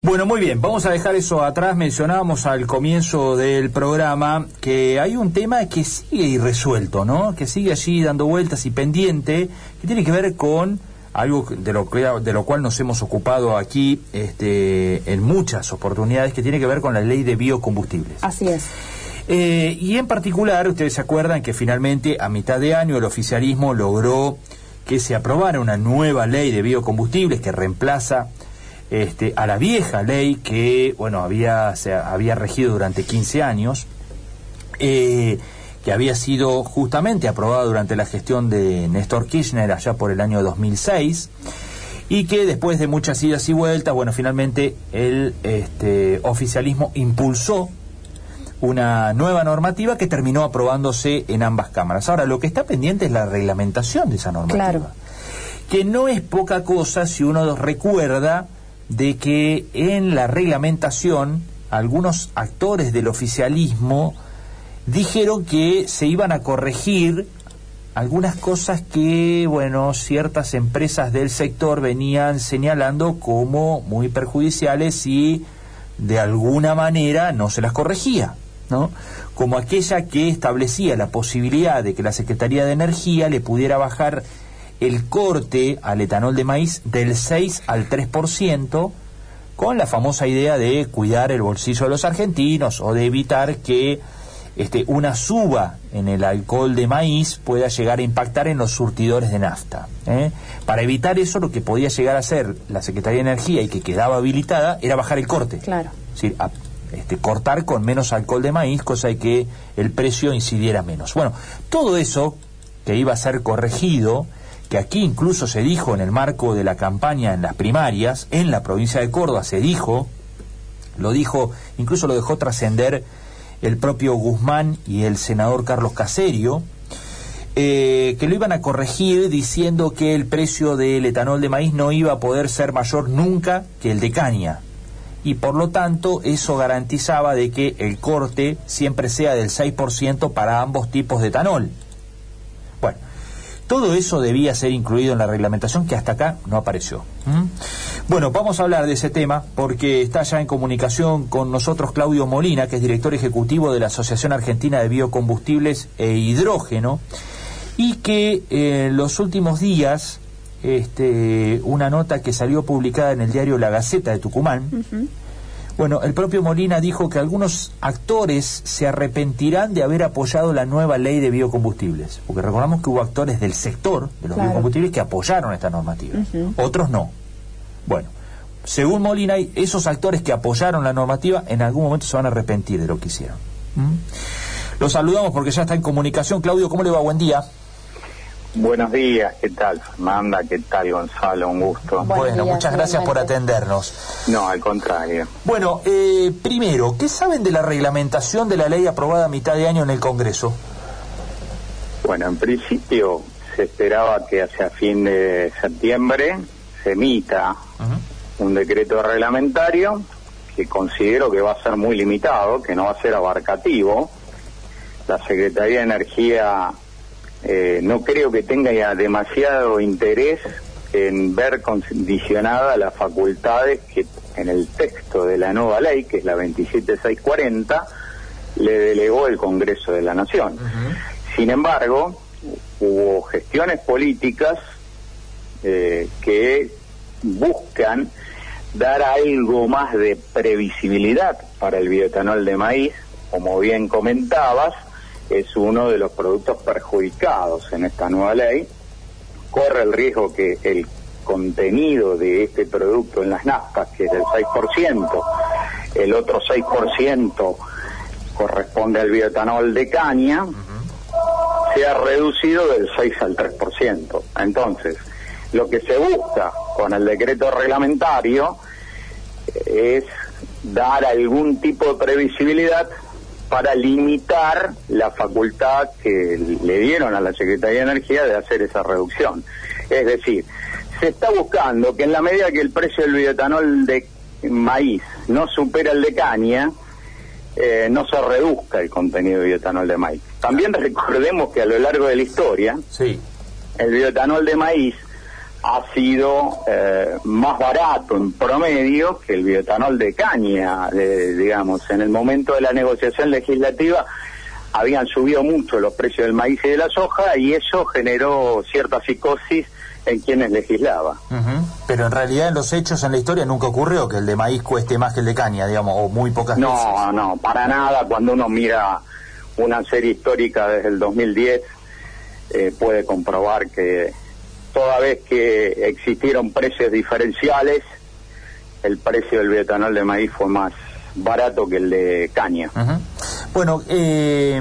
Bueno, muy bien, vamos a dejar eso atrás. Mencionábamos al comienzo del programa que hay un tema que sigue irresuelto, ¿no? Que sigue allí dando vueltas y pendiente, que tiene que ver con algo de lo, de lo cual nos hemos ocupado aquí este, en muchas oportunidades, que tiene que ver con la ley de biocombustibles. Así es. Eh, y en particular, ustedes se acuerdan que finalmente a mitad de año el oficialismo logró que se aprobara una nueva ley de biocombustibles que reemplaza este, a la vieja ley que bueno había se había regido durante 15 años eh, que había sido justamente aprobada durante la gestión de Néstor Kirchner allá por el año 2006 y que después de muchas idas y vueltas bueno finalmente el este, oficialismo impulsó una nueva normativa que terminó aprobándose en ambas cámaras. Ahora, lo que está pendiente es la reglamentación de esa normativa. Que no es poca cosa si uno recuerda de que en la reglamentación algunos actores del oficialismo dijeron que se iban a corregir algunas cosas que, bueno, ciertas empresas del sector venían señalando como muy perjudiciales y de alguna manera no se las corregía, ¿no? Como aquella que establecía la posibilidad de que la Secretaría de Energía le pudiera bajar el corte al etanol de maíz del 6 al 3%, con la famosa idea de cuidar el bolsillo de los argentinos o de evitar que este, una suba en el alcohol de maíz pueda llegar a impactar en los surtidores de nafta. ¿eh? Para evitar eso, lo que podía llegar a hacer la Secretaría de Energía y que quedaba habilitada era bajar el corte. Claro. Es decir, este, cortar con menos alcohol de maíz, cosa de que el precio incidiera menos. Bueno, todo eso que iba a ser corregido que aquí incluso se dijo en el marco de la campaña en las primarias, en la provincia de Córdoba se dijo, lo dijo, incluso lo dejó trascender el propio Guzmán y el senador Carlos Caserio, eh, que lo iban a corregir diciendo que el precio del etanol de maíz no iba a poder ser mayor nunca que el de caña. Y por lo tanto eso garantizaba de que el corte siempre sea del 6% para ambos tipos de etanol. Todo eso debía ser incluido en la reglamentación que hasta acá no apareció. ¿Mm? Bueno, vamos a hablar de ese tema porque está ya en comunicación con nosotros Claudio Molina, que es director ejecutivo de la Asociación Argentina de Biocombustibles e Hidrógeno, y que en eh, los últimos días, este, una nota que salió publicada en el diario La Gaceta de Tucumán, bueno, el propio Molina dijo que algunos actores se arrepentirán de haber apoyado la nueva ley de biocombustibles, porque recordamos que hubo actores del sector de los biocombustibles que apoyaron esta normativa, otros no. Bueno, según Molina, esos actores que apoyaron la normativa en algún momento se van a arrepentir de lo que hicieron. ¿Mm? Los saludamos porque ya está en comunicación. Claudio, ¿cómo le va? Buen día. Buenos días, ¿qué tal Fernanda? ¿Qué tal Gonzalo? Un gusto. bueno, muchas gracias por atendernos. No, al contrario. Bueno, eh, primero, ¿qué saben de la reglamentación de la ley aprobada a mitad de año en el Congreso? Bueno, en principio se esperaba que hacia fin de septiembre se emita un decreto reglamentario que considero que va a ser muy limitado, que no va a ser abarcativo. La Secretaría de Energía eh, no creo que tenga ya demasiado interés en ver condicionadas las facultades que en el texto de la nueva ley, que es la 27640, le delegó el Congreso de la Nación. Sin embargo, hubo gestiones políticas eh, que buscan dar algo más de previsibilidad para el bioetanol de maíz, como bien comentabas, es uno de los productos perjudicados en esta nueva ley. Corre el riesgo que el contenido de este producto en las naftas, que es del 6%, el otro 6% corresponde al bioetanol de caña, sea reducido del 6 al 3%. Entonces, lo que se busca con el decreto reglamentario es dar algún tipo de previsibilidad para limitar la facultad que le dieron a la Secretaría de Energía de hacer esa reducción. Es decir, se está buscando que en la medida que el precio del bioetanol de maíz no supera el de caña, eh, no se reduzca el contenido de bioetanol de maíz. También recordemos que a lo largo de la historia, sí. el bioetanol de maíz ha sido eh, más barato en promedio que el bioetanol de caña, digamos. En el momento de la negociación legislativa habían subido mucho los precios del maíz y de la soja y eso generó cierta psicosis en quienes legislaba. Pero en realidad en los hechos, en la historia, nunca ocurrió que el de maíz cueste más que el de caña, digamos, o muy pocas no, veces. No, no, para nada. Cuando uno mira una serie histórica desde el 2010, eh, puede comprobar que toda vez que existieron precios diferenciales, el precio del bioetanol de maíz fue más barato que el de caña. Bueno, eh,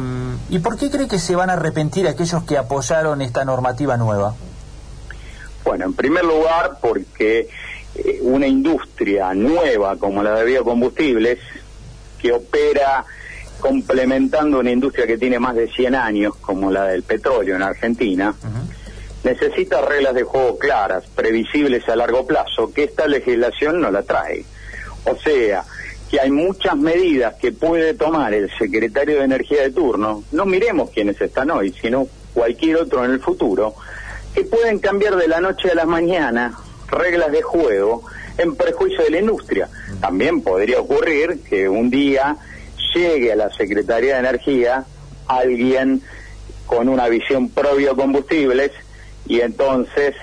¿y por qué cree que se van a arrepentir aquellos que apoyaron esta normativa nueva? Bueno, en primer lugar, porque eh, una industria nueva como la de biocombustibles, que opera complementando una industria que tiene más de 100 años, como la del petróleo en Argentina, necesita reglas de juego claras, previsibles a largo plazo, que esta legislación no la trae. O sea, que hay muchas medidas que puede tomar el secretario de Energía de turno, no miremos quiénes están hoy, sino cualquier otro en el futuro, que pueden cambiar de la noche a la mañana reglas de juego en perjuicio de la industria. También podría ocurrir que un día llegue a la Secretaría de Energía alguien con una visión pro biocombustibles y entonces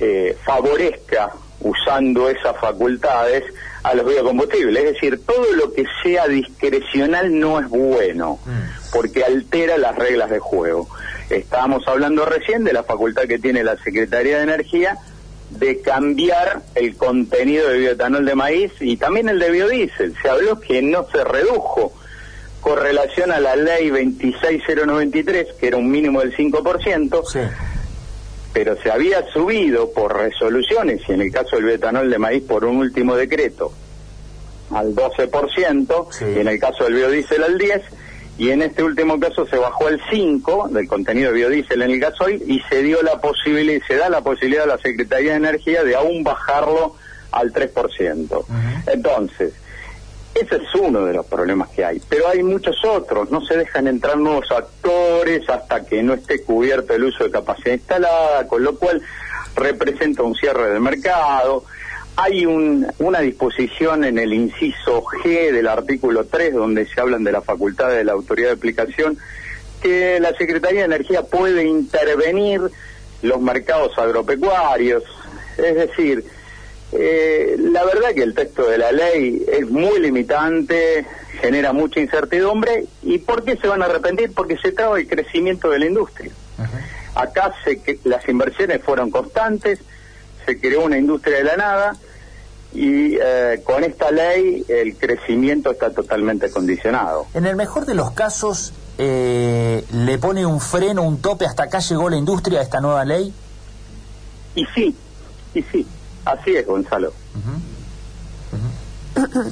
eh, favorezca usando esas facultades a los biocombustibles. Es decir, todo lo que sea discrecional no es bueno, mm. porque altera las reglas de juego. Estábamos hablando recién de la facultad que tiene la Secretaría de Energía de cambiar el contenido de bioetanol de maíz y también el de biodiesel. Se habló que no se redujo con relación a la ley 26093, que era un mínimo del 5%, sí. pero se había subido por resoluciones, y en el caso del bioetanol de maíz por un último decreto, al 12%, y en el caso del biodiesel al 10%, y en este último caso se bajó al 5 del contenido de biodiesel en el gasoil y se dio la posibilidad, se da la posibilidad a la Secretaría de Energía de aún bajarlo al 3%. Entonces, ese es uno de los problemas que hay, pero hay muchos otros. No se dejan entrar nuevos actores hasta que no esté cubierto el uso de capacidad instalada, con lo cual representa un cierre del mercado. Hay una disposición en el inciso G del artículo 3, donde se hablan de la facultad de la autoridad de aplicación, que la Secretaría de Energía puede intervenir los mercados agropecuarios. Es decir, eh, la verdad que el texto de la ley es muy limitante, genera mucha incertidumbre. ¿Y por qué se van a arrepentir? Porque se traba el crecimiento de la industria. Acá se, que, las inversiones fueron constantes, se creó una industria de la nada y eh, con esta ley el crecimiento está totalmente condicionado. En el mejor de los casos, eh, ¿le pone un freno, un tope? ¿Hasta acá llegó la industria a esta nueva ley? Y sí, y sí. Así es, Gonzalo.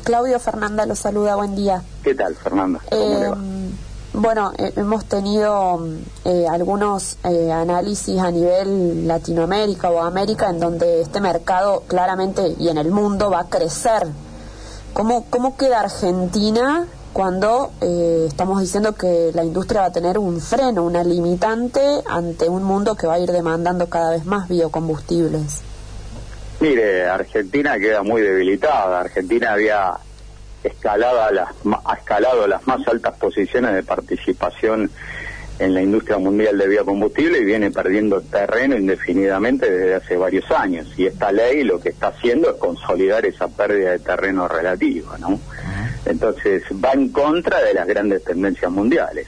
Claudio Fernanda lo saluda, buen día. ¿Qué tal, Fernanda? Eh, bueno, eh, hemos tenido eh, algunos análisis a nivel Latinoamérica o América en donde este mercado claramente y en el mundo va a crecer. ¿Cómo, cómo queda Argentina cuando estamos diciendo que la industria va a tener un freno, una limitante ante un mundo que va a ir demandando cada vez más biocombustibles? Mire, Argentina queda muy debilitada. Argentina había escalado las, ha escalado las más altas posiciones de participación en la industria mundial de biocombustible y viene perdiendo terreno indefinidamente desde hace varios años. Y esta ley lo que está haciendo es consolidar esa pérdida de terreno relativa, ¿no? Entonces va en contra de las grandes tendencias mundiales.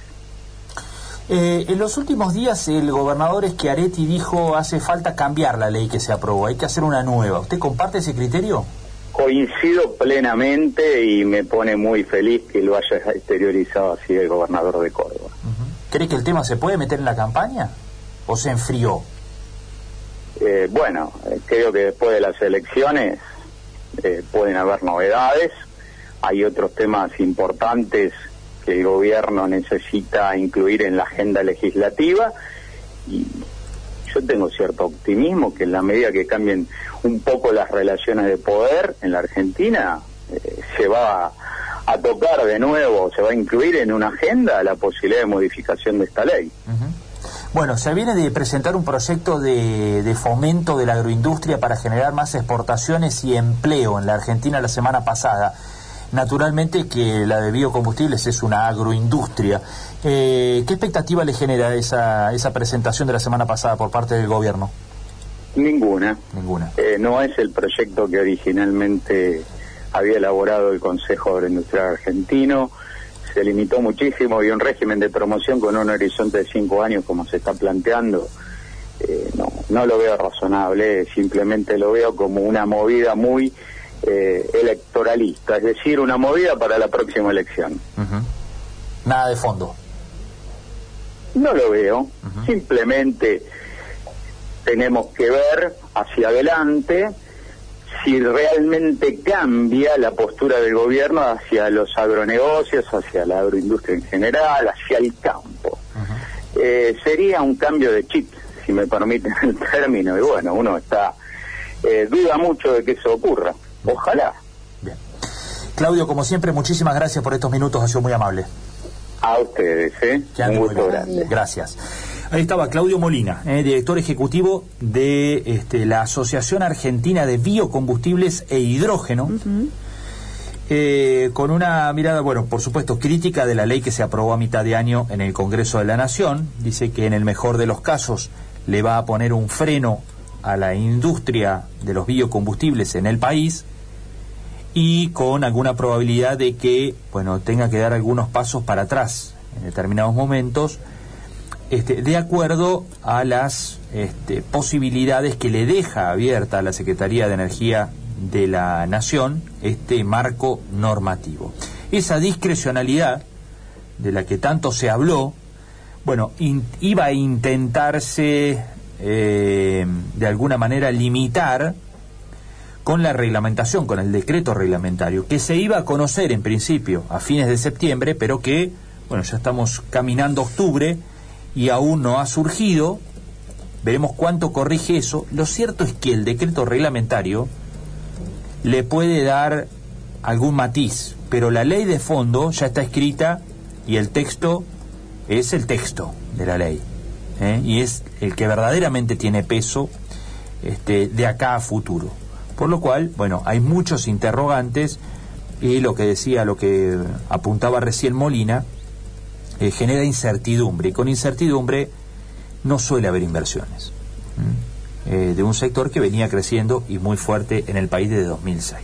Eh, en los últimos días el gobernador Schiaretti dijo hace falta cambiar la ley que se aprobó, hay que hacer una nueva. ¿Usted comparte ese criterio? Coincido plenamente y me pone muy feliz que lo haya exteriorizado así el gobernador de Córdoba. ¿Cree que el tema se puede meter en la campaña o se enfrió? Eh, bueno, eh, creo que después de las elecciones pueden haber novedades, hay otros temas importantes que el gobierno necesita incluir en la agenda legislativa y yo tengo cierto optimismo que en la medida que cambien un poco las relaciones de poder en la Argentina eh, se va a, tocar de nuevo, se va a incluir en una agenda la posibilidad de modificación de esta ley. Bueno, se viene de presentar un proyecto de, de, fomento de la agroindustria para generar más exportaciones y empleo en la Argentina la semana pasada. Naturalmente que la de biocombustibles es una agroindustria. Eh, ¿Qué expectativa le genera esa, esa presentación de la semana pasada por parte del gobierno? Ninguna. Ninguna. Eh, no es el proyecto que originalmente había elaborado el Consejo Agroindustrial Argentino se limitó muchísimo y un régimen de promoción con un horizonte de cinco años como se está planteando, eh, no, no lo veo razonable, simplemente lo veo como una movida muy eh, electoralista, es decir, una movida para la próxima elección. Nada de fondo. No lo veo, simplemente tenemos que ver hacia adelante si realmente cambia la postura del gobierno hacia los agronegocios, hacia la agroindustria en general, hacia el campo. Eh, sería un cambio de chip, si me permiten el término, y bueno, uno está, eh, duda mucho de que eso ocurra. Ojalá. Bien. Claudio, como siempre, muchísimas gracias por estos minutos, ha sido muy amable. A ustedes, ¿eh? un gusto grande. Gracias. Ahí estaba Claudio Molina, eh, director ejecutivo de este, la Asociación Argentina de Biocombustibles e Hidrógeno, eh, con una mirada, bueno, por supuesto, crítica de la ley que se aprobó a mitad de año en el Congreso de la Nación. Dice que en el mejor de los casos le va a poner un freno a la industria de los biocombustibles en el país y con alguna probabilidad de que, bueno, tenga que dar algunos pasos para atrás en determinados momentos este, de acuerdo a las este, posibilidades que le deja abierta a la Secretaría de Energía de la Nación este marco normativo. Esa discrecionalidad de la que tanto se habló, bueno, iba a intentarse eh, de alguna manera limitar con la reglamentación, con el decreto reglamentario, que se iba a conocer en principio a fines de septiembre, pero que, bueno, ya estamos caminando octubre, y aún no ha surgido. Veremos cuánto corrige eso. Lo cierto es que el decreto reglamentario le puede dar algún matiz, pero la ley de fondo ya está escrita y el texto es el texto de la ley. ¿eh? Y es el que verdaderamente tiene peso este, de acá a futuro. Por lo cual, bueno, hay muchos interrogantes y lo que decía, lo que apuntaba recién Molina, eh, genera incertidumbre y con incertidumbre no suele haber inversiones eh, de un sector que venía creciendo y muy fuerte en el país desde 2006.